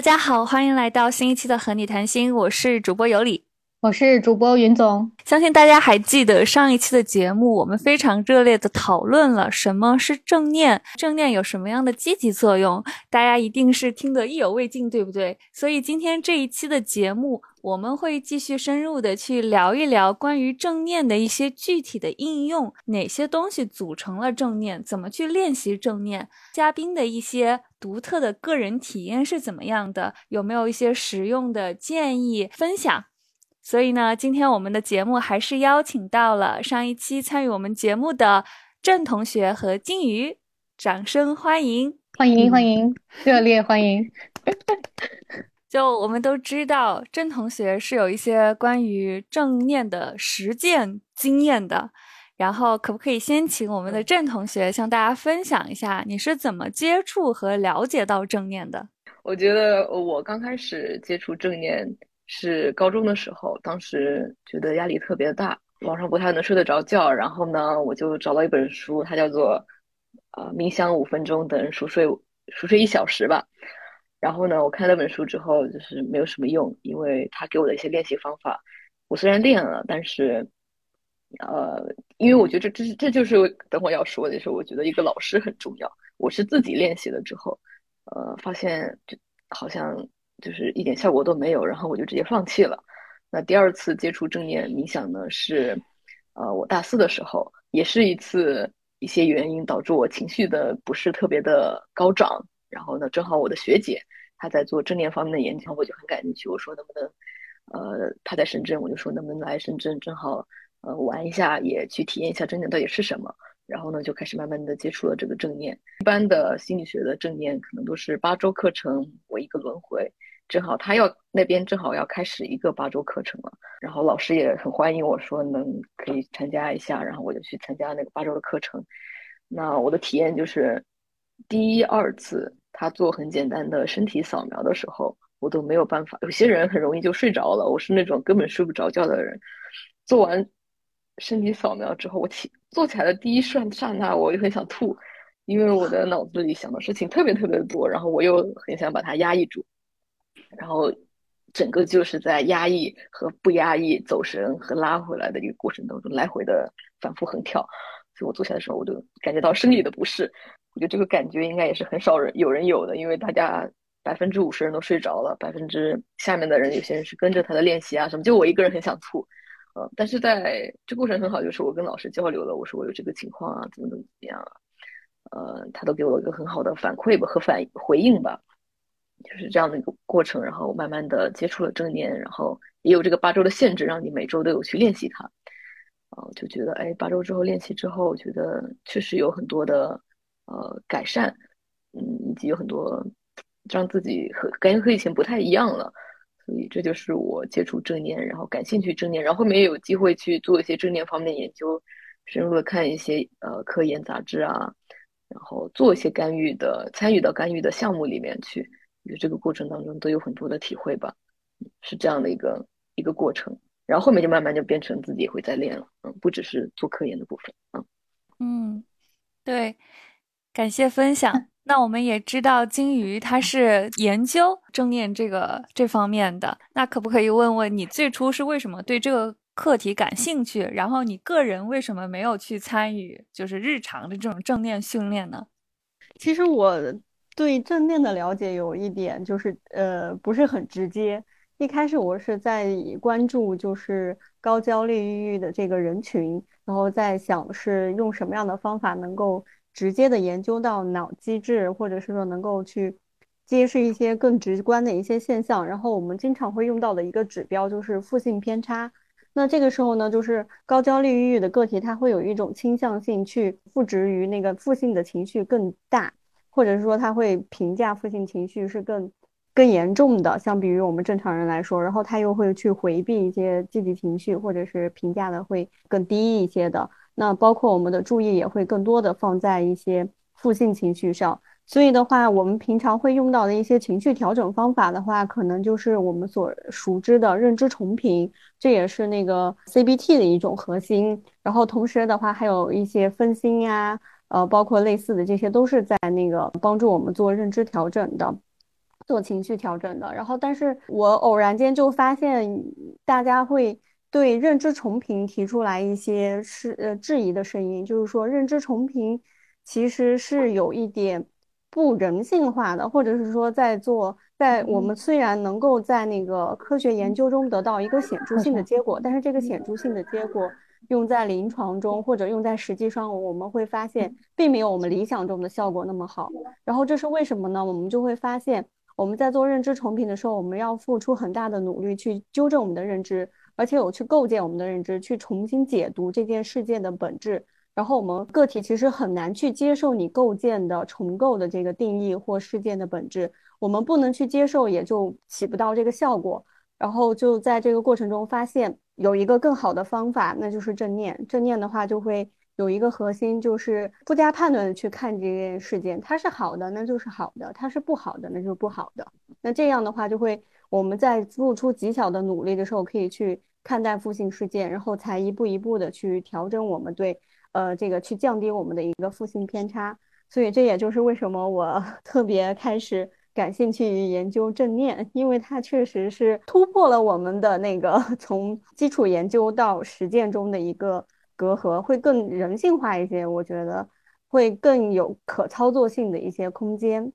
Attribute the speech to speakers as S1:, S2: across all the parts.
S1: 大家好，欢迎来到新一期的和你谈心，我是主播尤里。
S2: 我是主播云总，
S1: 相信大家还记得上一期的节目，我们非常热烈的讨论了什么是正念，正念有什么样的积极作用，大家一定是听得意犹未尽，对不对？所以今天这一期的节目，我们会继续深入的去聊一聊关于正念的一些具体的应用，哪些东西组成了正念，怎么去练习正念，嘉宾的一些独特的个人体验是怎么样的，有没有一些实用的建议分享？所以呢，今天我们的节目还是邀请到了上一期参与我们节目的郑同学和金鱼，掌声欢迎，
S2: 欢迎欢迎，热烈欢迎。
S1: 就我们都知道，郑同学是有一些关于正念的实践经验的，然后可不可以先请我们的郑同学向大家分享一下，你是怎么接触和了解到正念的？
S3: 我觉得我刚开始接触正念。是高中的时候，当时觉得压力特别大，晚上不太能睡得着觉。然后呢，我就找到一本书，它叫做《呃冥想五分钟等于熟睡熟睡一小时》吧。然后呢，我看那本书之后，就是没有什么用，因为他给我的一些练习方法，我虽然练了，但是呃，因为我觉得这这是这就是等会要说的，就是我觉得一个老师很重要。我是自己练习了之后，呃，发现就好像。就是一点效果都没有，然后我就直接放弃了。那第二次接触正念冥想呢，是呃我大四的时候，也是一次一些原因导致我情绪的不是特别的高涨。然后呢，正好我的学姐她在做正念方面的研究，我就很感兴趣。我说能不能呃她在深圳，我就说能不能来深圳正好呃玩一下，也去体验一下正念到底是什么。然后呢，就开始慢慢的接触了这个正念。一般的心理学的正念可能都是八周课程为一个轮回。正好他要那边正好要开始一个八周课程了，然后老师也很欢迎我说能可以参加一下，然后我就去参加那个八周的课程。那我的体验就是，第一二次他做很简单的身体扫描的时候，我都没有办法。有些人很容易就睡着了，我是那种根本睡不着觉的人。做完身体扫描之后，我起坐起来的第一瞬刹那，我就很想吐，因为我的脑子里想的事情特别特别多，然后我又很想把它压抑住。然后，整个就是在压抑和不压抑、走神和拉回来的一个过程当中，来回的反复横跳。所以我坐下的时候，我就感觉到生理的不适。我觉得这个感觉应该也是很少人有人有的，因为大家百分之五十人都睡着了，百分之下面的人有些人是跟着他的练习啊什么，就我一个人很想吐。呃，但是在这过程很好，就是我跟老师交流了，我说我有这个情况啊，怎么怎么怎么样啊，呃，他都给我一个很好的反馈吧和反回应吧。就是这样的一个过程，然后慢慢的接触了正念，然后也有这个八周的限制，让你每周都有去练习它，啊，就觉得哎，八周之后练习之后，我觉得确实有很多的呃改善，嗯，以及有很多让自己和感觉和以前不太一样了，所以这就是我接触正念，然后感兴趣正念，然后后面也有机会去做一些正念方面的研究，深入的看一些呃科研杂志啊，然后做一些干预的参与到干预的项目里面去。就这个过程当中都有很多的体会吧，是这样的一个一个过程，然后后面就慢慢就变成自己也会在练了，嗯，不只是做科研的部分，嗯
S1: 嗯，对，感谢分享。那我们也知道金鱼它是研究正念这个这方面的，那可不可以问问你最初是为什么对这个课题感兴趣？然后你个人为什么没有去参与就是日常的这种正念训练呢？
S2: 其实我。对正念的了解有一点就是，呃，不是很直接。一开始我是在关注就是高焦虑抑郁的这个人群，然后在想是用什么样的方法能够直接的研究到脑机制，或者是说能够去揭示一些更直观的一些现象。然后我们经常会用到的一个指标就是负性偏差。那这个时候呢，就是高焦虑抑郁的个体，它会有一种倾向性去赋值于那个负性的情绪更大。或者是说他会评价负性情绪是更更严重的，相比于我们正常人来说，然后他又会去回避一些积极情绪，或者是评价的会更低一些的。那包括我们的注意也会更多的放在一些负性情绪上。所以的话，我们平常会用到的一些情绪调整方法的话，可能就是我们所熟知的认知重评，这也是那个 CBT 的一种核心。然后同时的话，还有一些分心呀。呃，包括类似的这些都是在那个帮助我们做认知调整的。做情绪调整的。然后，但是我偶然间就发现，大家会对认知重评提出来一些是呃质疑的声音，就是说认知重评其实是有一点不人性化的，或者是说在做。在我们虽然能够在那个科学研究中得到一个显著性的结果，但是这个显著性的结果用在临床中或者用在实际上，我们会发现并没有我们理想中的效果那么好。然后这是为什么呢？我们就会发现我们在做认知重评的时候，我们要付出很大的努力去纠正我们的认知，而且有去构建我们的认知，去重新解读这件事件的本质。然后我们个体其实很难去接受你构建的重构的这个定义或事件的本质。我们不能去接受，也就起不到这个效果。然后就在这个过程中发现有一个更好的方法，那就是正念。正念的话就会有一个核心，就是不加判断的去看这件事件，它是好的，那就是好的；它是不好的，那就是不好的。那这样的话，就会我们在付出极小的努力的时候，可以去看待负性事件，然后才一步一步的去调整我们对呃这个去降低我们的一个负性偏差。所以这也就是为什么我 特别开始。感兴趣于研究正念，因为它确实是突破了我们的那个 从基础研究到实践中的一个隔阂，会更人性化一些。我觉得会更有可操作性的一些空间。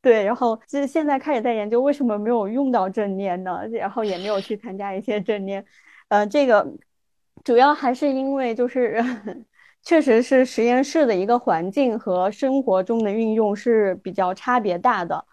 S2: 对，然后就是现在开始在研究为什么没有用到正念呢？然后也没有去参加一些正念。呃，这个主要还是因为就是 确实是实验室的一个环境和生活中的运用是比较差别大的。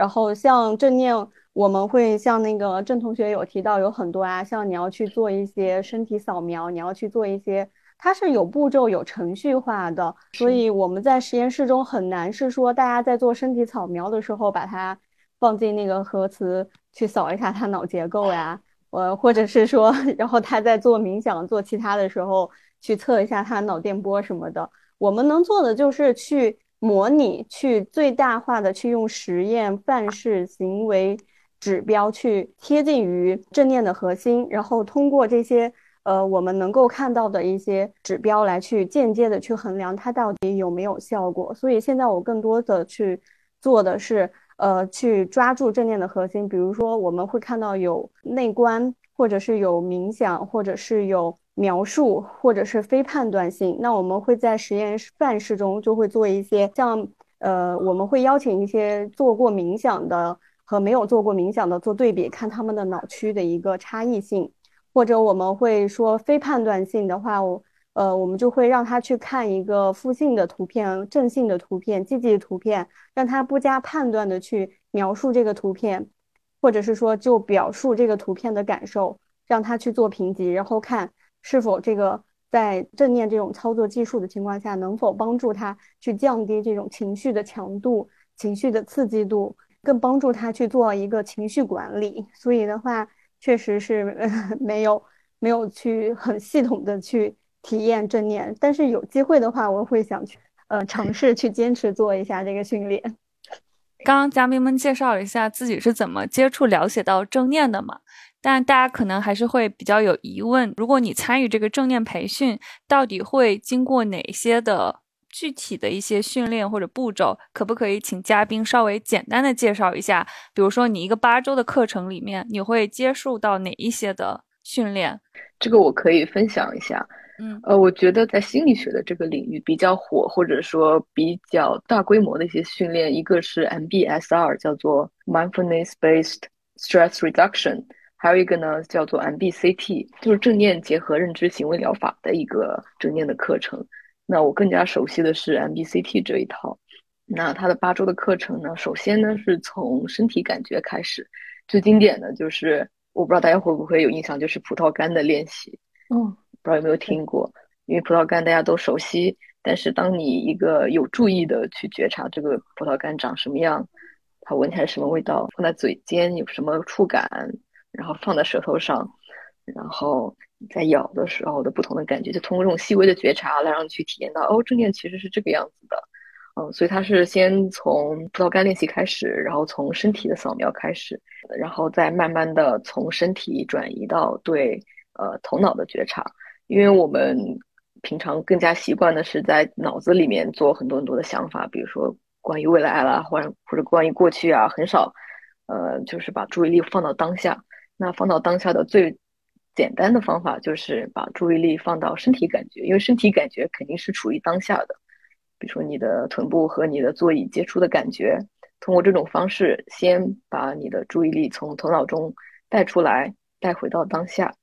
S2: 然后像正念，我们会像那个郑同学有提到有很多啊，像你要去做一些身体扫描，你要去做一些，它是有步骤、有程序化的，所以我们在实验室中很难是说大家在做身体扫描的时候把它放进那个核磁去扫一下它脑结构呀，呃，或者是说，然后他在做冥想、做其他的时候去测一下他脑电波什么的，我们能做的就是去。模拟去最大化的去用实验范式行为指标去贴近于正念的核心，然后通过这些呃我们能够看到的一些指标来去间接的去衡量它到底有没有效果。所以现在我更多的去做的是呃去抓住正念的核心，比如说我们会看到有内观，或者是有冥想，或者是有。描述或者是非判断性，那我们会在实验范式中就会做一些像呃，我们会邀请一些做过冥想的和没有做过冥想的做对比，看他们的脑区的一个差异性，或者我们会说非判断性的话，我呃，我们就会让他去看一个负性的图片、正性的图片、积极的图片，让他不加判断的去描述这个图片，或者是说就表述这个图片的感受，让他去做评级，然后看。是否这个在正念这种操作技术的情况下，能否帮助他去降低这种情绪的强度、情绪的刺激度，更帮助他去做一个情绪管理？所以的话，确实是 没有没有去很系统的去体验正念，但是有机会的话，我会想去呃尝试去坚持做一下这个训练。
S1: 刚刚嘉宾们介绍一下自己是怎么接触了解到正念的嘛？但大家可能还是会比较有疑问：如果你参与这个正念培训，到底会经过哪些的具体的一些训练或者步骤？可不可以请嘉宾稍微简单的介绍一下？比如说，你一个八周的课程里面，你会接触到哪一些的训练？
S3: 这个我可以分享一下。
S1: 嗯，
S3: 呃，我觉得在心理学的这个领域比较火，或者说比较大规模的一些训练，一个是 MBSR，叫做 Mindfulness Based Stress Reduction。还有一个呢，叫做 MBCT，就是正念结合认知行为疗法的一个正念的课程。那我更加熟悉的是 MBCT 这一套。那它的八周的课程呢，首先呢是从身体感觉开始，最经典的就是，我不知道大家会不会有印象，就是葡萄干的练习。
S2: 嗯，
S3: 不知道有没有听过？因为葡萄干大家都熟悉，但是当你一个有注意的去觉察这个葡萄干长什么样，它闻起来什么味道，放在嘴尖有什么触感。然后放在舌头上，然后在咬的时候的不同的感觉，就通过这种细微的觉察来让你去体验到，哦，正念其实是这个样子的，嗯，所以它是先从葡萄干练习开始，然后从身体的扫描开始，然后再慢慢的从身体转移到对呃头脑的觉察，因为我们平常更加习惯的是在脑子里面做很多很多的想法，比如说关于未来啦，或者或者关于过去啊，很少。呃，就是把注意力放到当下。那放到当下的最简单的方法就是把注意力放到身体感觉，因为身体感觉肯定是处于当下的。比如说你的臀部和你的座椅接触的感觉，通过这种方式，先把你的注意力从头脑中带出来，带回到当下。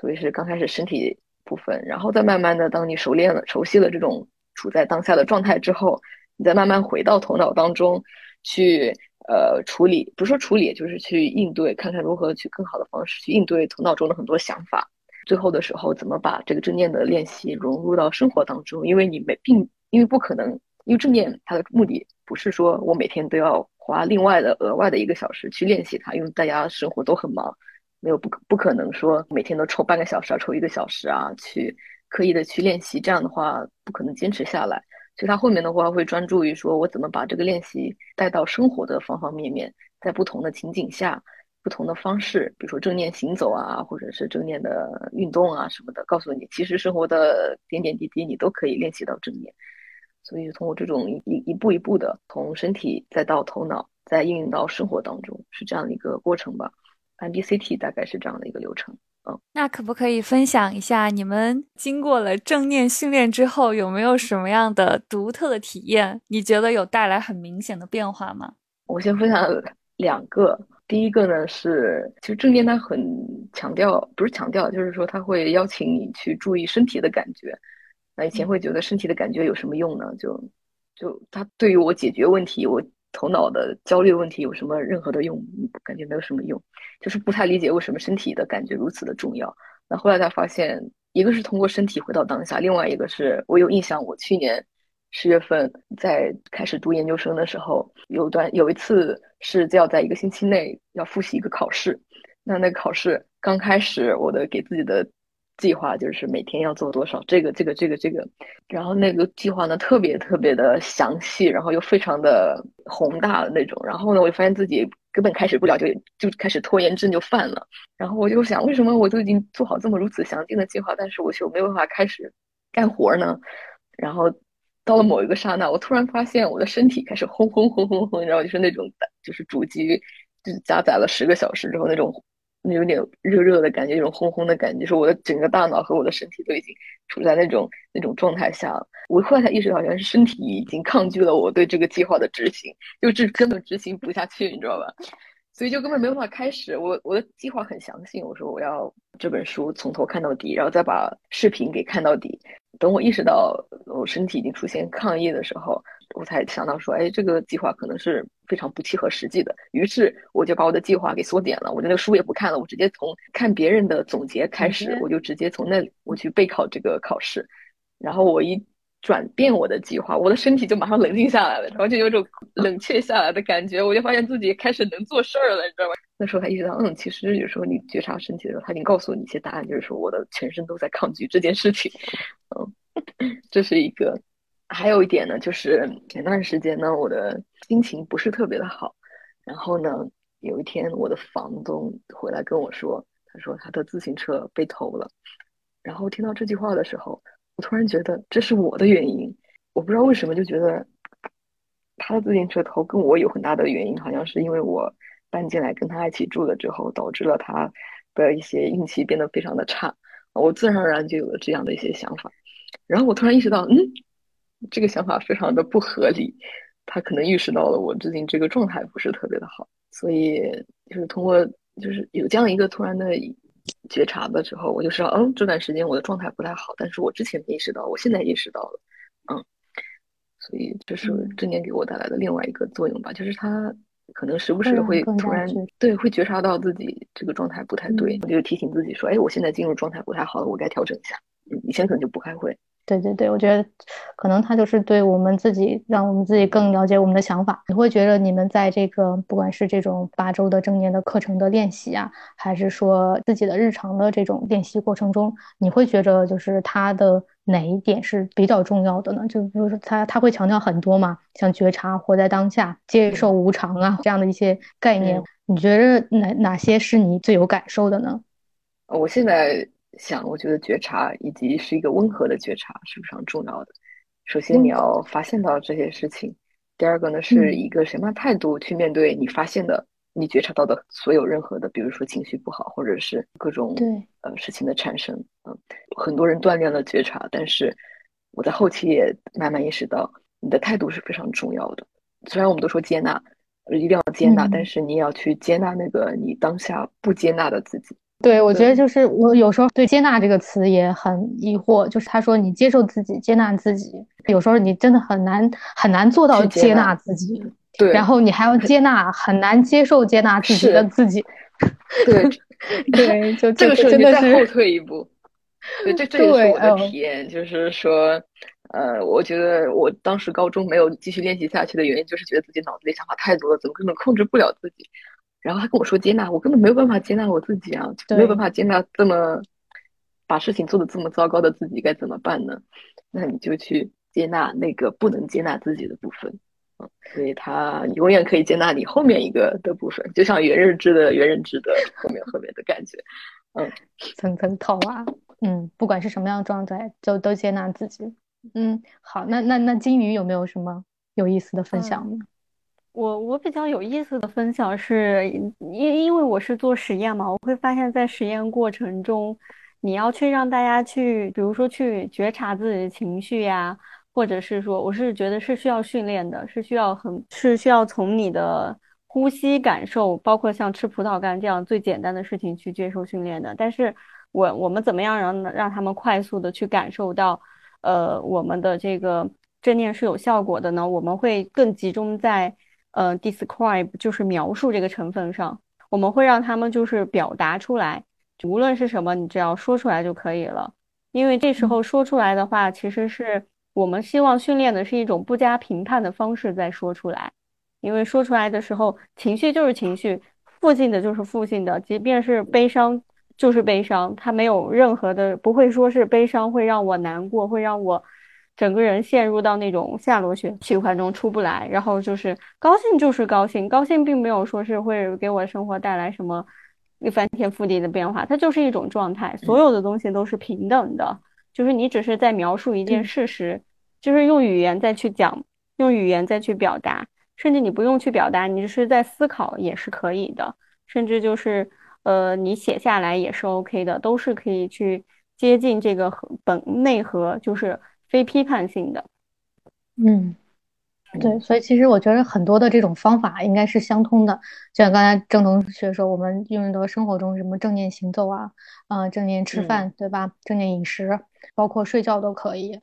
S3: 所以是刚开始身体部分，然后再慢慢的，当你熟练了、熟悉了这种处在当下的状态之后，你再慢慢回到头脑当中去，呃，处理，不是说处理，就是去应对，看看如何去更好的方式去应对头脑中的很多想法。最后的时候，怎么把这个正念的练习融入到生活当中？因为你没并。因为不可能，因为正念它的目的不是说我每天都要花另外的额外的一个小时去练习它，因为大家生活都很忙，没有不不可能说每天都抽半个小时啊，抽一个小时啊，去刻意的去练习，这样的话不可能坚持下来。所以他后面的话会专注于说我怎么把这个练习带到生活的方方面面，在不同的情景下，不同的方式，比如说正念行走啊，或者是正念的运动啊什么的，告诉你其实生活的点点滴滴你都可以练习到正念。所以通过这种一一步一步的从身体再到头脑，再应用到生活当中，是这样的一个过程吧。MBCT 大概是这样的一个流程。嗯，
S1: 那可不可以分享一下你们经过了正念训练之后，有没有什么样的独特的体验？你觉得有带来很明显的变化吗？
S3: 我先分享两个。第一个呢是，其实正念它很强调，不是强调，就是说它会邀请你去注意身体的感觉。那以前会觉得身体的感觉有什么用呢？就就它对于我解决问题，我头脑的焦虑问题有什么任何的用？感觉没有什么用，就是不太理解为什么身体的感觉如此的重要。那后来才发现，一个是通过身体回到当下，另外一个是我有印象，我去年十月份在开始读研究生的时候，有段有一次是就要在一个星期内要复习一个考试。那那个考试刚开始，我的给自己的。计划就是每天要做多少，这个这个这个这个，然后那个计划呢特别特别的详细，然后又非常的宏大的那种。然后呢，我就发现自己根本开始不了，就就开始拖延症就犯了。然后我就想，为什么我都已经做好这么如此详尽的计划，但是我就没有办法开始干活呢？然后到了某一个刹那，我突然发现我的身体开始轰轰轰轰轰，然后就是那种就是主机就是加载了十个小时之后那种。有点热热的感觉，一种轰轰的感觉，就是我的整个大脑和我的身体都已经处在那种那种状态下了。我后来才意识到，好像是身体已经抗拒了我对这个计划的执行，就这根本执行不下去，你知道吧？所以就根本没有办法开始。我我的计划很详细，我说我要这本书从头看到底，然后再把视频给看到底。等我意识到我身体已经出现抗议的时候。我才想到说，哎，这个计划可能是非常不切合实际的。于是我就把我的计划给缩减了，我的那个书也不看了，我直接从看别人的总结开始，我就直接从那里我去备考这个考试。然后我一转变我的计划，我的身体就马上冷静下来了，然后就有种 冷却下来的感觉，我就发现自己开始能做事儿了，你知道吗？那时候才意识到，嗯，其实有时候你觉察身体的时候，他已经告诉你一些答案，就是说我的全身都在抗拒这件事情。嗯，这是一个。还有一点呢，就是前段时间呢，我的心情不是特别的好。然后呢，有一天我的房东回来跟我说，他说他的自行车被偷了。然后听到这句话的时候，我突然觉得这是我的原因。我不知道为什么就觉得他的自行车偷跟我有很大的原因，好像是因为我搬进来跟他一起住了之后，导致了他的一些运气变得非常的差。我自然而然就有了这样的一些想法。然后我突然意识到，嗯。这个想法非常的不合理，他可能意识到了我最近这个状态不是特别的好，所以就是通过就是有这样一个突然的觉察的时候，我就知道，嗯，这段时间我的状态不太好，但是我之前没意识到，我现在意识到了，嗯，所以这是正念给我带来的另外一个作用吧，就是他可能时不时会突然对会觉察到自己这个状态不太对，我就提醒自己说，哎，我现在进入状态不太好了，我该调整一下，以前可能就不太会。
S4: 对对对，我觉得可能他就是对我们自己，让我们自己更了解我们的想法。你会觉得你们在这个不管是这种八周的正念的课程的练习啊，还是说自己的日常的这种练习过程中，你会觉得就是他的哪一点是比较重要的呢？就比如说他他会强调很多嘛，像觉察、活在当下、接受无常啊这样的一些概念，你觉得哪哪些是你最有感受的呢？
S3: 我现在。想，我觉得觉察以及是一个温和的觉察是非常重要的。首先，你要发现到这些事情；第二个呢，是一个什么态度去面对你发现的你觉察到的所有任何的，比如说情绪不好，或者是各种
S4: 对
S3: 呃事情的产生，嗯，很多人锻炼了觉察，但是我在后期也慢慢意识到，你的态度是非常重要的。虽然我们都说接纳，一定要接纳，
S4: 嗯
S3: 但是你也要去接纳那个你当下不接纳的自己。
S4: 对，我觉得就是我有时候对“接纳”这个词也很疑惑，就是他说你接受自己、接纳自己，有时候你真的很难很难做到接
S3: 纳
S4: 纳自己，
S3: 对，
S4: 然后你还要接纳很难接受接纳自己的自己。
S3: 对，
S4: 对，就
S3: 这个时候
S4: 真的
S3: 你再后退一步。对，这 这也是我的
S4: 哦
S3: 体验，就是说，呃，我觉得我当时高中没有继续练习下去的原因，就是觉得自己脑子里想法太多了，怎么根本控制不了自己。然后他跟我说接纳，我根本没有办法接纳我自己啊，就没有办法接纳这么把事情做得这么糟糕的自己，该怎么办呢？那你就去接纳那个不能接纳自己的部分。嗯，所以他永远可以接纳你后面一个的部分，就像原认知的原认知的后面后面的感觉。
S4: 嗯层层套娃。嗯，不管是什么样的状态，就都接纳自己。嗯，好，那那那金鱼有没有什么有意思的分享呢？
S2: 我我比较有意思的分享是，因因为我是做实验嘛，我会发现在实验过程中，你要去让大家去，比如说去觉察自己的情绪呀，或者是说，我是觉得是需要训练的，是需要很是需要从你的呼吸感受，包括像吃葡萄干这样最简单的事情去接受训练的。但是我我们怎么样让让他们快速的去感受到，呃，我们的这个正念是有效果的呢？我们会更集中在呃 describe，就是描述这个成分上，我们会让他们就是表达出来，无论是什么，你只要说出来就可以了。因为这时候说出来的话，其实是我们希望训练的是一种不加评判的方式再说出来。因为说出来的时候，情绪就是情绪，负性的就是负性的，即便是悲伤就是悲伤，它没有任何的，不会说是悲伤会让我难过，会让我整个人陷入到那种下螺旋循环中出不来。然后就是高兴就是高兴，高兴并没有说是会给我生活带来什么一翻天覆地的变化，它就是一种状态，所有的东西都是平等的，就是你只是在描述一件事实，就是用语言再去讲，用语言再去表达。甚至你不用去表达，你只是在思考也是可以的，甚至就是呃，你写下来也是 OK 的，都是可以去接近这个核本内核，就是非批判性的。
S4: 嗯，对，所以其实我觉得很多的这种方法应该是相通的，就像刚才郑同学说，我们运用到生活中，什么正念行走啊，呃，正念吃
S3: 嗯
S4: 饭，对吧？正念饮食，包括睡觉都可以。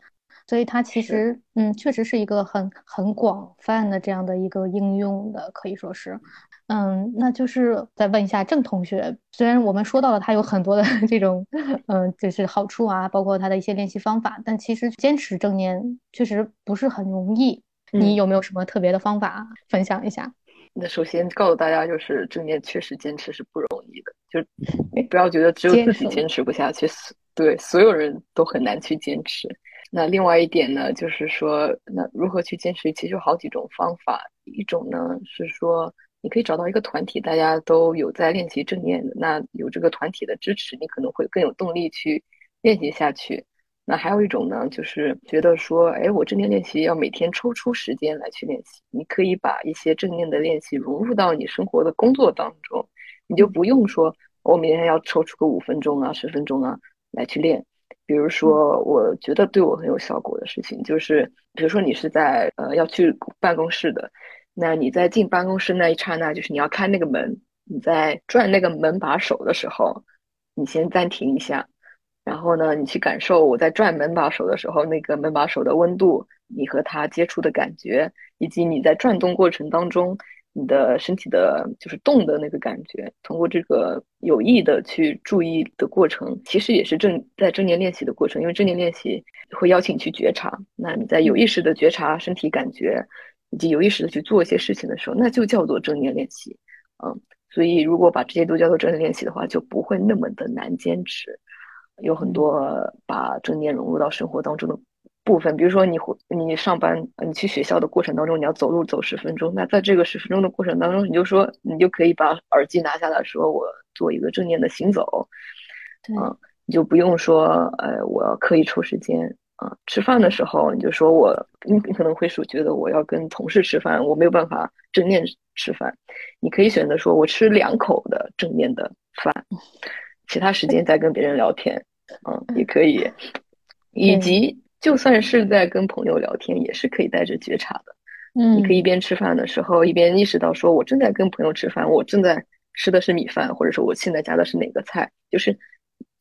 S4: 所以它其实，嗯，确实是一个很很广泛的这样的一个应用的，可以说是，嗯，那就是再问一下郑同学，虽然我们说到了他有很多的 这种，嗯，就是好处啊，包括他的一些练习方法，但其实坚持正念确实不是很容易。你
S3: 嗯
S4: 有没有什么特别的方法分享一下？
S3: 那首先告诉大家，就是正念确实坚持是不容易的，就不要觉得只有自己坚持不下去，对所有人都很难去坚持。那另外一点呢，就是说，那如何去坚持？其实有好几种方法。一种呢是说，你可以找到一个团体，大家都有在练习正念的，那有这个团体的支持，你可能会更有动力去练习下去。那还有一种呢，就是觉得说，哎，我正念练习要每天抽出时间来去练习。你可以把一些正念的练习融入到你生活的工作当中，你就不用说我每天要抽出个五分钟啊、十分钟啊来去练。比如说，我觉得对我很有效果的事情，就是比如说你是在呃要去办公室的，那你在进办公室那一刹那，就是你要开那个门，你在转那个门把手的时候，你先暂停一下。然后呢，你去感受我在转门把手的时候，那个门把手的温度，你和它接触的感觉，以及你在转动过程当中你的身体的就是动的那个感觉。通过这个有意的去注意的过程，其实也是正在正念练习的过程，因为正念练习会邀请你去觉察。那你在有意识的觉察身体感觉，以及有意识的去做一些事情的时候，那就叫做正念练习。嗯，所以如果把这些都叫做正念练习的话，就不会那么的难坚持。有很多把正念融入到生活当中的部分，比如说你你上班，你去学校的过程当中，你要走路走十分钟，那在这个十分钟的过程当中，你就说你就可以把耳机拿下来说，我做一个正念的行走，
S4: 对，
S3: 嗯，你就不用说，呃，我要刻意抽时间，啊，吃饭的时候你就说我，你你可能会说觉得我要跟同事吃饭，我没有办法正念吃饭。你可以选择说我吃两口的正念的饭，其他时间再跟别人聊天，嗯，也可以。以及就算是在跟朋友聊天，也是可以带着觉察的。
S4: 嗯，
S3: 你可以一边吃饭的时候，一边意识到说我正在跟朋友吃饭，我正在吃的是米饭，或者说我现在加的是哪个菜，就是，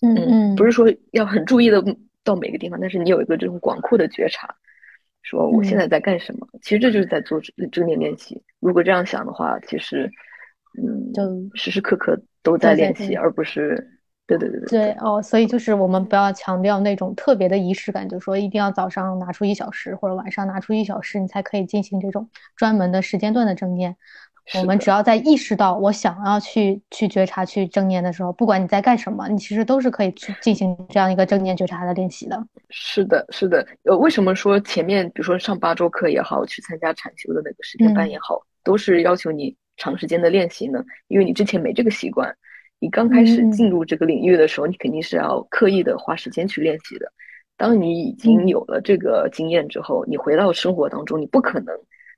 S4: 嗯嗯，
S3: 不是说要很注意的。到每个地方，但是你有一个这种广阔的觉察，说我现在在干什么？其实这就是在做正念练习。如果这样想的话，其实，嗯，
S4: 就
S3: 时时刻刻都在练习，而不是，对对对对。
S4: 对哦，所以就是我们不要强调那种特别的仪式感，就说一定要早上拿出一小时，或者晚上拿出一小时，你才可以进行这种专门的时间段的正念。我们只要在意识到我想要去去觉察、去正念的时候，不管你在干什么，你其实都是可以去进行这样一个正念觉察的练习的。
S3: 是的，是的。呃，为什么说前面，比如说上八周课也好，去参加禅修的那个十天班也好，都是要求你长时间的练习呢？因为你之前没这个习惯，你刚开始进入这个领域的时候，你肯定是要刻意的花时间去练习的。当你已经有了这个经验之后，你回到生活当中，你不可能。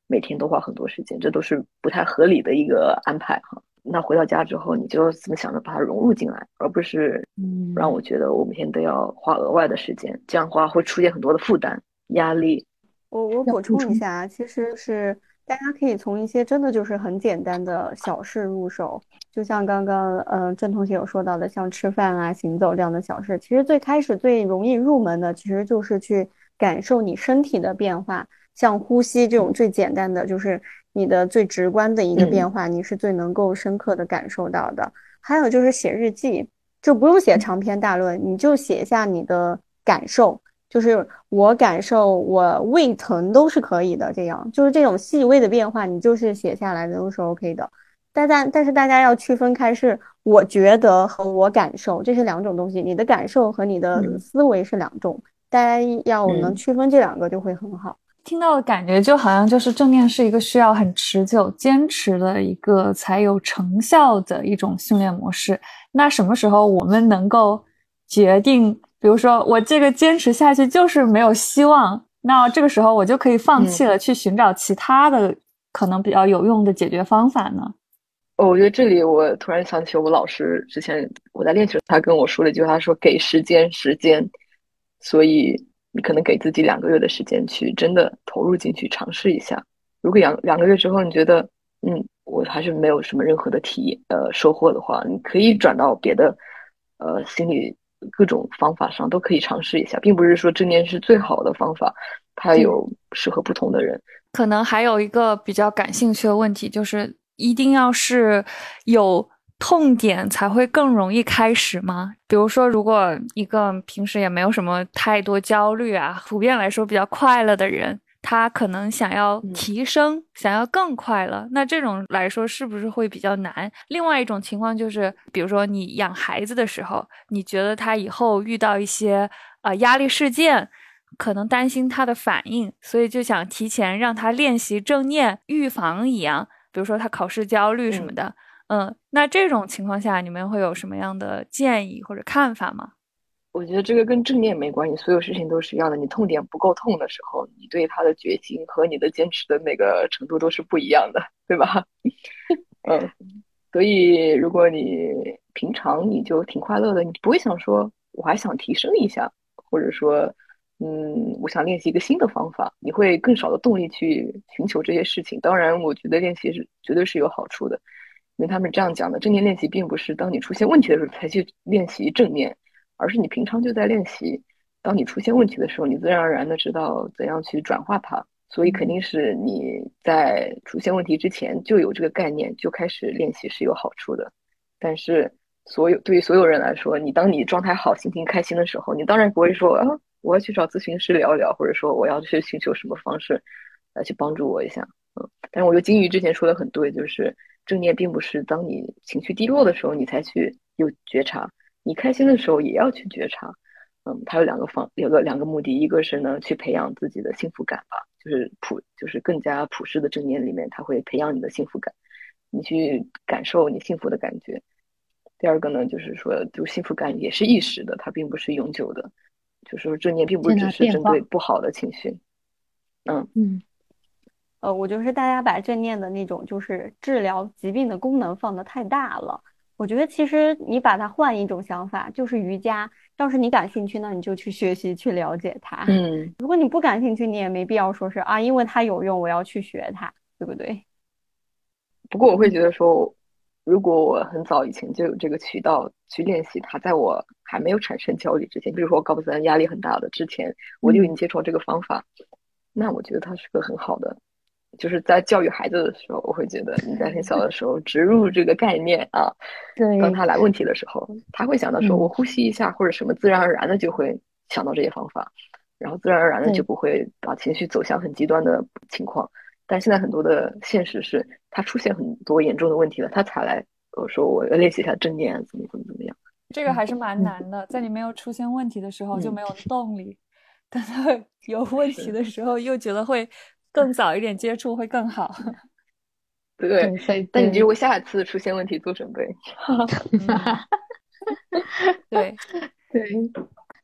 S3: 每天都花很多时间，这都是不太合理的一个安排哈。那回到家之后，你就怎么想着把它融入进来，而不是让我觉得我每天都要花额外的时间，这样的话会出现很多的负担压力。
S2: 我我补充一下，其实是大家可以从一些真的就是很简单的小事入手，就像刚刚嗯郑同学有说到的，像吃饭啊、行走这样的小事，其实最开始最容易入门的，其实就是去感受你身体的变化。像呼吸这种最简单的，就是你的最直观的一个变化，你是最能够深刻的感受到的。还有就是写日记，就不用写长篇大论，你就写下你的感受，就是我感受我胃疼都是可以的。这样就是这种细微的变化，你就是写下来的都是 OK 的。但但但是大家要区分开，是我觉得和我感受，这是两种东西。你的感受和你的思维是两种，大家要能区分这两个就会很好。
S1: 听到的感觉就好像就是正念是一个需要很持久坚持的一个才有成效的一种训练模式。那什么时候我们能够决定，比如说我这个坚持下去就是没有希望，那这个时候我就可以放弃了，去寻找其他的可能比较有用的解决方法呢？
S3: 哦，我觉得这里我突然想起我老师之前我在练球他跟我说了一句话，说给时间，时间，所以。你可能给自己两个月的时间去真的投入进去尝试一下。如果两两个月之后你觉得，嗯，我还是没有什么任何的体验呃收获的话，你可以转到别的，呃，心理各种方法上都可以尝试一下，并不是说正念是最好的方法，它有适合不同的人。
S1: 可能还有一个比较感兴趣的问题，就是一定要是有。痛点才会更容易开始吗？比如说，如果一个平时也没有什么太多焦虑啊，普遍来说比较快乐的人，他可能想要提升，想要更快乐，那这种来说是不是会比较难？另外一种情况就是，比如说你养孩子的时候，你觉得他以后遇到一些啊压力事件，可能担心他的反应，所以就想提前让他练习正念，预防一样，比如说他考试焦虑什么的。嗯，嗯那这种情况下，你们会有什么样的建议或者看法吗？
S3: 我觉得这个跟正念没关系，所有事情都是一样的。你痛点不够痛的时候，你对他的决心和你的坚持的那个程度都是不一样的，对吧？嗯，所以如果你平常你就挺快乐的，你不会想说我还想提升一下，或者说，嗯，我想练习一个新的方法，你会更少的动力去寻求这些事情。当然，我觉得练习是绝对是有好处的。因为他们这样讲的，正念练习并不是当你出现问题的时候才去练习正念，而是你平常就在练习。当你出现问题的时候，你自然而然的知道怎样去转化它。所以肯定是你在出现问题之前就有这个概念，就开始练习是有好处的。但是所有对于所有人来说，你当你状态好、心情开心的时候，你当然不会说啊，我要去找咨询师聊一聊，或者说我要去寻求什么方式来去帮助我一下。嗯，但是我觉得金鱼之前说的很对，就是。正念并不是当你情绪低落的时候你才去有觉察，你开心的时候也要去觉察。嗯，它有两个方，有个两个目的，一个是呢去培养自己的幸福感吧，就是普就是更加普世的正念里面，它会培养你的幸福感，你去感受你幸福的感觉。第二个呢，就是说，就幸福感也是一时的，它并不是永久的。就是说正念并不只是针对不好的情绪。嗯
S4: 嗯，
S2: 呃，我就是大家把正念的那种就是治疗疾病的功能放得太大了。我觉得其实你把它换一种想法，就是瑜伽。要是你感兴趣，那你就去学习去了解它。
S3: 嗯，
S2: 如果你不感兴趣，你也没必要说是啊，因为它有用，我要去学它，对不对？
S3: 不过我会觉得说，如果我很早以前就有这个渠道去练习它，在我还没有产生焦虑之前，比如说高三压力很大的之前，我就已经接触这个方法，那我觉得它是个很好的。就是在教育孩子的时候，我会觉得你在很小的时候植入这个概念啊，
S4: 对，
S3: 当他来问题的时候，他会想到说，我呼吸一下或者什么，自然而然的就会想到这些方法，然后自然而然的就不会把情绪走向很极端的情况。但现在很多的现实是，他出现很多严重的问题了，他才来我说我要练习一下正念，怎么怎么怎么样。
S1: 这个还是蛮难的，在你没有出现问题的时候就没有动力，等到有问题的时候又觉得会。更早一点接触会更好，
S3: 对。那你就为下次出现问题做准备。
S1: 对
S4: 对，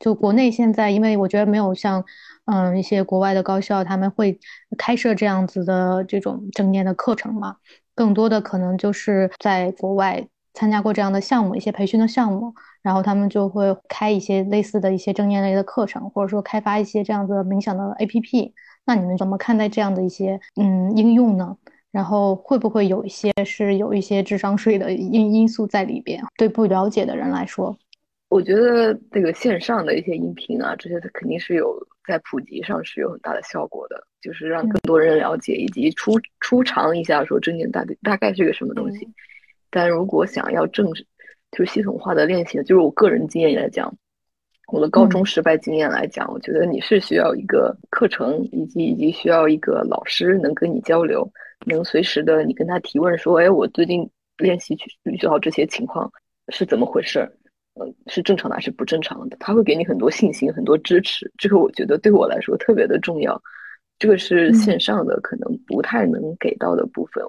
S4: 就国内现在，因为我觉得没有像嗯一些国外的高校，他们会开设这样子的这种正念的课程嘛。更多的可能就是在国外参加过这样的项目，一些培训的项目，然后他们就会开一些类似的一些正念类的课程，或者说开发一些这样子冥想的 APP。那你们怎么看待这样的一些嗯应用呢？然后会不会有一些是有一些智商税的因因素在里边？对不了解的人来说，
S3: 我觉得这个线上的一些音频啊，这些它肯定是有在普及上是有很大的效果的，就是让更多人了解以及出出尝一下说正念大大概是个什么东西。但如果想要正就是系统化的练习，就是我个人经验来讲。我的高中失败经验来讲，我觉得你是需要一个课程，以及以及需要一个老师能跟你交流，能随时的你跟他提问说，哎，我最近练习去遇到这些情况是怎么回事？嗯，是正常的还是不正常的？他会给你很多信心，很多支持。这个我觉得对我来说特别的重要。这个是线上的可能不太能给到的部分。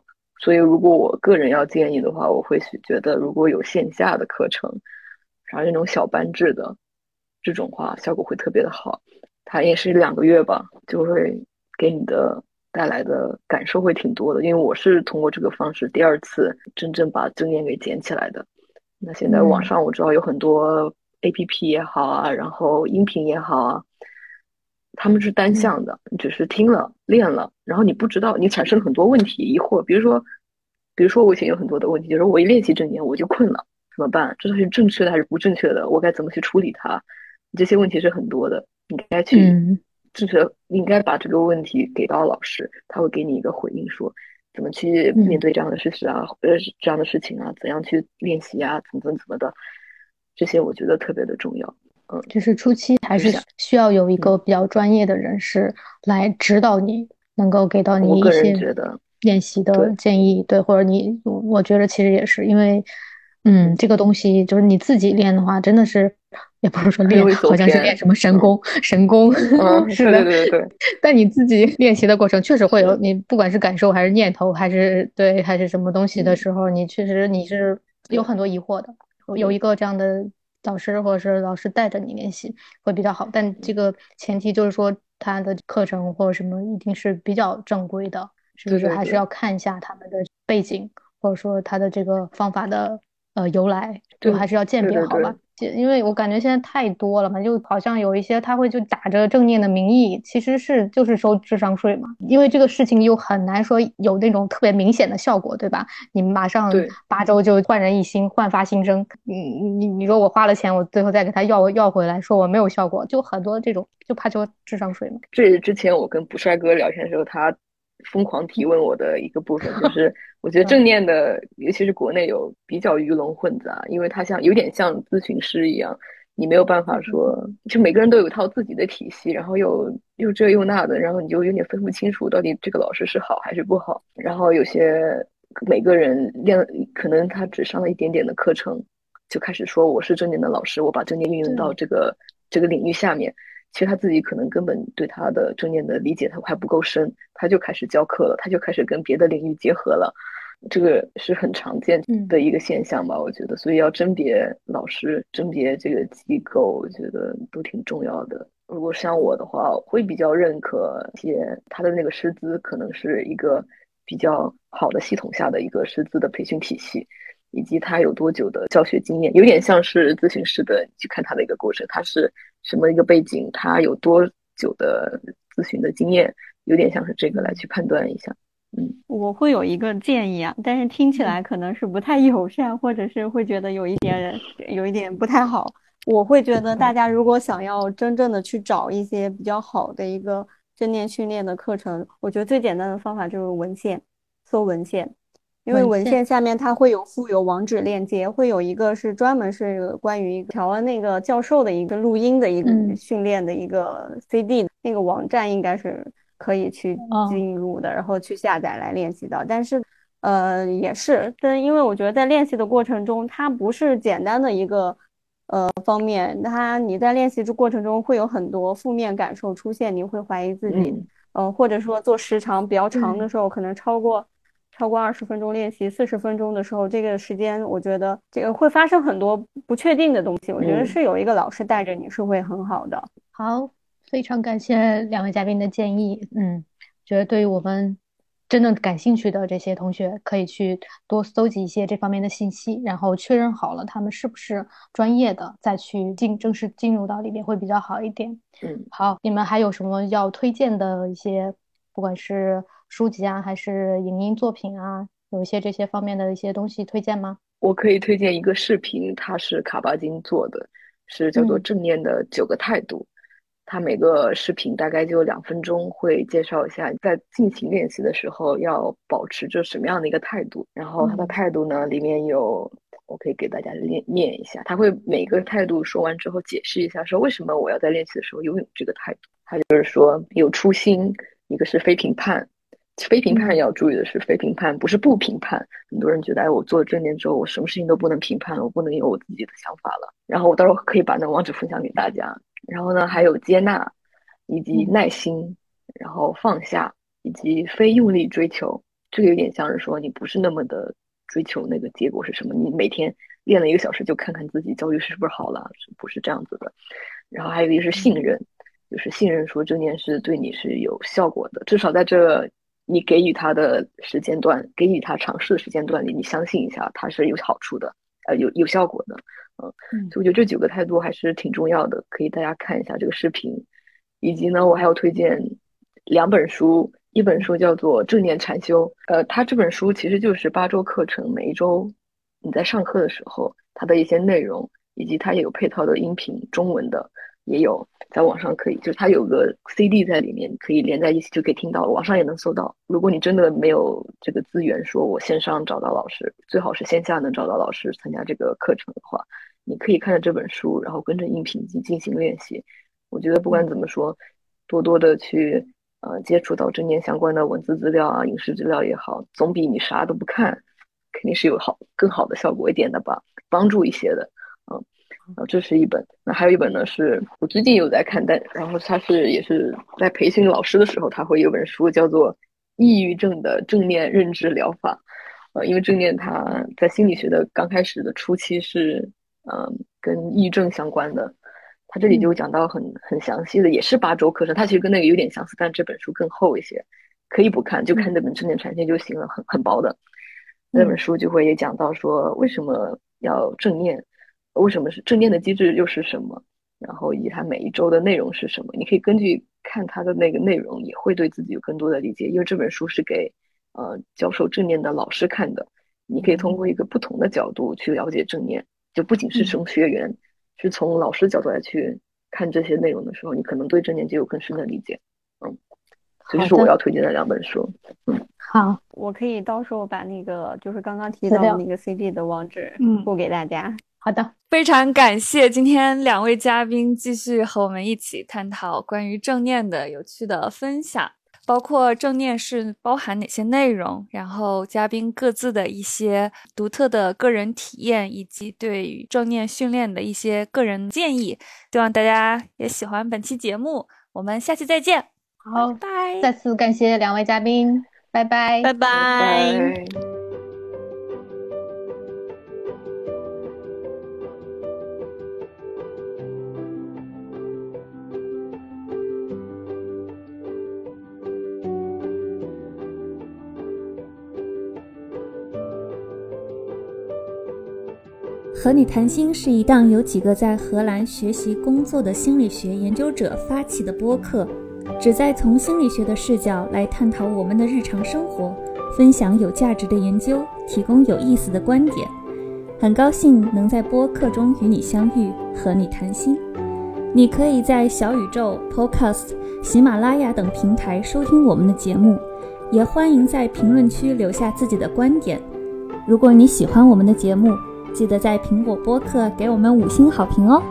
S3: 所以如果我个人要建议的话，我会觉得如果有线下的课程，然后那种小班制的。这种话效果会特别的好，它也是两个月吧，就会给你的带来的感受会挺多的。因为我是通过这个方式第二次真正把正念给捡起来的。那现在网上我知道有很多 A P P 也好啊，然后音频也好啊，他们是单向的，你只是听了练了，然后你不知道你产生了很多问题疑惑，比如说，比如说我以前有很多的问题，就是我一练习正念我就困了，怎么办？这是正确的还是不正确的？我该怎么去处理它？这些问题是很多的，你该去正确，应该把这个问题给到老师，他会给你一个回应，说怎么去面对这样的事实啊，呃，这样的事情啊，怎样去练习啊，怎么怎么怎么的，这些我觉得特别的重要。嗯，
S4: 就是初期还是需要有一个比较专业的人士来指导你，能够给到你一些练习的建议，对，或者你，我觉得其实也是因为，嗯，这个东西就是你自己练的话，真的是。也不是说练，好像是练什么神功，神功是的，
S3: 对对对。
S4: 但你自己练习的过程，确实会有你，不管是感受还是念头，还是对还是什么东西的时候，你确实你是有很多疑惑的。有一个这样的导师或者是老师带着你练习会比较好，但这个前提就是说他的课程或者什么一定是比较正规的，是不是？还是要看一下他们的背景，或者说他的这个方法的呃由来，就还是要鉴别好吧。因为我感觉现在太多了嘛，就好像有一些他会就打着正念的名义，其实是就是收智商税嘛。因为这个事情又很难说有那种特别明显的效果，对吧？你马上八周就焕然一新，焕发新生。你你你说我花了钱，我最后再给他要要回来，说我没有效果，就很多这种就怕交智商税嘛。
S3: 这之前我跟不帅哥聊天的时候，他。疯狂提问我的一个部分就 是，我觉得正念的，尤其是国内有比较鱼龙混杂，因为它像有点像咨询师一样，你没有办法说，就每个人都有一套自己的体系，然后又又这又那的，然后你就有点分不清楚到底这个老师是好还是不好。然后有些每个人练，可能他只上了一点点的课程，就开始说我是正念的老师，我把正念运用到这个这个领域下面。其实他自己可能根本对他的正念的理解他还不够深，他就开始教课了，他就开始跟别的领域结合了，这个是很常见的一个现象吧？我觉得，所以要甄别老师、甄别这个机构，我觉得都挺重要的。如果像我的话，会比较认可一些他的那个师资，可能是一个比较好的系统下的一个师资的培训体系，以及他有多久的教学经验，有点像是咨询师的去看他的一个过程，他是什么一个背景，他有多久的咨询的经验，有点像是这个来去判断一下。嗯，
S2: 我会有一个建议啊，但是听起来可能是不太友善，或者是会觉得有一点有一点不太好。我会觉得大家如果想要真正的去找一些比较好的一个正念训练的课程，我觉得最简单的方法就是文献，搜文献，因为文献下面它会有附有网址链接，会有一个是专门是关于调那个教授的一个录音的一个训练的一个 CD，那个网站应该是。可以去进入的，然后去下载来练习的。但是，呃，也是，但因为我觉得在练习的过程中，它不是简单的一个呃方面，它你在练习这过程中会有很多负面感受出现，你会怀疑自己，嗯，或者说做时长比较长的时候，可能超过超过二十分钟练习四十分钟的时候，这个时间我觉得这个会发生很多不确定的东西。我觉得是有一个老师带着你是会很好的。
S4: 好。非常感谢两位嘉宾的建议，嗯，觉得对于我们真的感兴趣的这些同学，可以去多搜集一些这方面的信息，然后确认好了他们是不是专业的，再去进正式进入到里面会比较好一点。
S3: 嗯，
S4: 好，你们还有什么要推荐的一些，不管是书籍啊，还是影音作品啊，有一些这些方面的一些东西推荐吗？
S3: 我可以推荐一个视频，它是卡巴金做的，是叫做正念的九个态度。他每个视频大概就两分钟，会介绍一下在进行练习的时候要保持着什么样的一个态度。然后他的态度呢，里面有我可以给大家念念一下。他会每个态度说完之后解释一下，说为什么我要在练习的时候拥有这个态度。他就是说有初心，一个是非评判，非评判要注意的是非评判不是不评判。很多人觉得哎，我做了正念之后，我什么事情都不能评判，我不能有我自己的想法了。然后我到时候可以把那个网址分享给大家。然后呢，还有接纳，以及耐心，然后放下，以及非用力追求。这个有点像是说，你不是那么的追求那个结果是什么。你每天练了一个小时，就看看自己焦虑是不是好了，是不是这样子的。然后还有一个是信任，就是信任说正念是对你是有效果的，至少在这你给予他的时间段，给予他尝试的时间段里，你相信一下他是有好处的，呃，有有效果的。嗯，所以我觉得这几个态度还是挺重要的，可以大家看一下这个视频，以及呢，我还要推荐两本书，一本书叫做《正念禅修》，呃，它这本书其实就是八周课程，每一周你在上课的时候，它的一些内容，以及它也有配套的音频，中文的也有，在网上可以，就是它有个 CD 在里面，可以连在一起就可以听到，网上也能搜到。如果你真的没有这个资源，说我线上找到老师，最好是线下能找到老师参加这个课程的话。你可以看着这本书，然后跟着音频进进行练习。我觉得不管怎么说，多多的去呃接触到正念相关的文字资料啊、影视资料也好，总比你啥都不看，肯定是有好更好的效果一点的吧，帮助一些的。嗯，然后这是一本，那还有一本呢，是我最近有在看，但然后他是也是在培训老师的时候，他会有本书叫做《抑郁症的正念认知疗法》。呃，因为正念它在心理学的刚开始的初期是。嗯，跟抑郁症相关的，他这里就讲到很很详细的，也是八周课程。它其实跟那个有点相似，但这本书更厚一些，可以不看，就看那本正念传线就行了，很很薄的。那本书就会也讲到说，为什么要正念，为什么是正念的机制又是什么，然后以及它每一周的内容是什么。你可以根据看它的那个内容，也会对自己有更多的理解。因为这本书是给呃教授正念的老师看的，你可以通过一个不同的角度去了解正念。就不仅是从学员，是从老师角度来去看这些内容的时候，你可能对正念就有更深的理解。嗯，这就是我要推荐的两本书。嗯，
S4: 好，
S2: 我可以到时候把那个就是刚刚提到的那个 CD 的网址嗯布给大家。
S4: 好的，
S1: 非常感谢今天两位嘉宾继续和我们一起探讨关于正念的有趣的分享。包括正念是包含哪些内容，然后嘉宾各自的一些独特的个人体验，以及对于正念训练的一些个人建议，希望大家也喜欢本期节目。我们下期再见，
S4: 好，
S1: 拜。
S4: 再次感谢两位嘉宾，拜拜，
S2: 拜拜。
S5: 和你谈心是一档由几个在荷兰学习工作的心理学研究者发起的播客，旨在从心理学的视角来探讨我们的日常生活，分享有价值的研究，提供有意思的观点。很高兴能在播客中与你相遇，和你谈心。你可以在小宇宙、Podcast、喜马拉雅等平台收听我们的节目，也欢迎在评论区留下自己的观点。如果你喜欢我们的节目，记得在苹果播客给我们五星好评哦。